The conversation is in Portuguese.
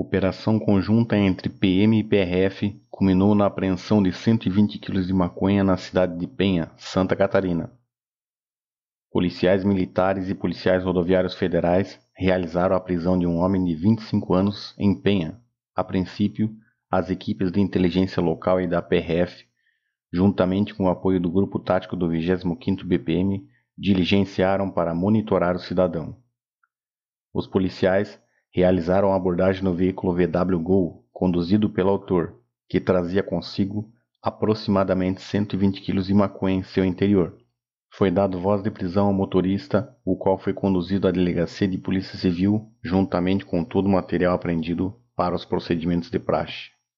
Operação conjunta entre PM e PRF culminou na apreensão de 120 kg de maconha na cidade de Penha, Santa Catarina. Policiais militares e policiais rodoviários federais realizaram a prisão de um homem de 25 anos em Penha. A princípio, as equipes de inteligência local e da PRF, juntamente com o apoio do Grupo Tático do 25º BPM, diligenciaram para monitorar o cidadão. Os policiais realizaram a abordagem no veículo VW Gol, conduzido pelo autor, que trazia consigo aproximadamente 120 kg de maconha em seu interior. Foi dado voz de prisão ao motorista, o qual foi conduzido à delegacia de polícia civil, juntamente com todo o material apreendido para os procedimentos de praxe.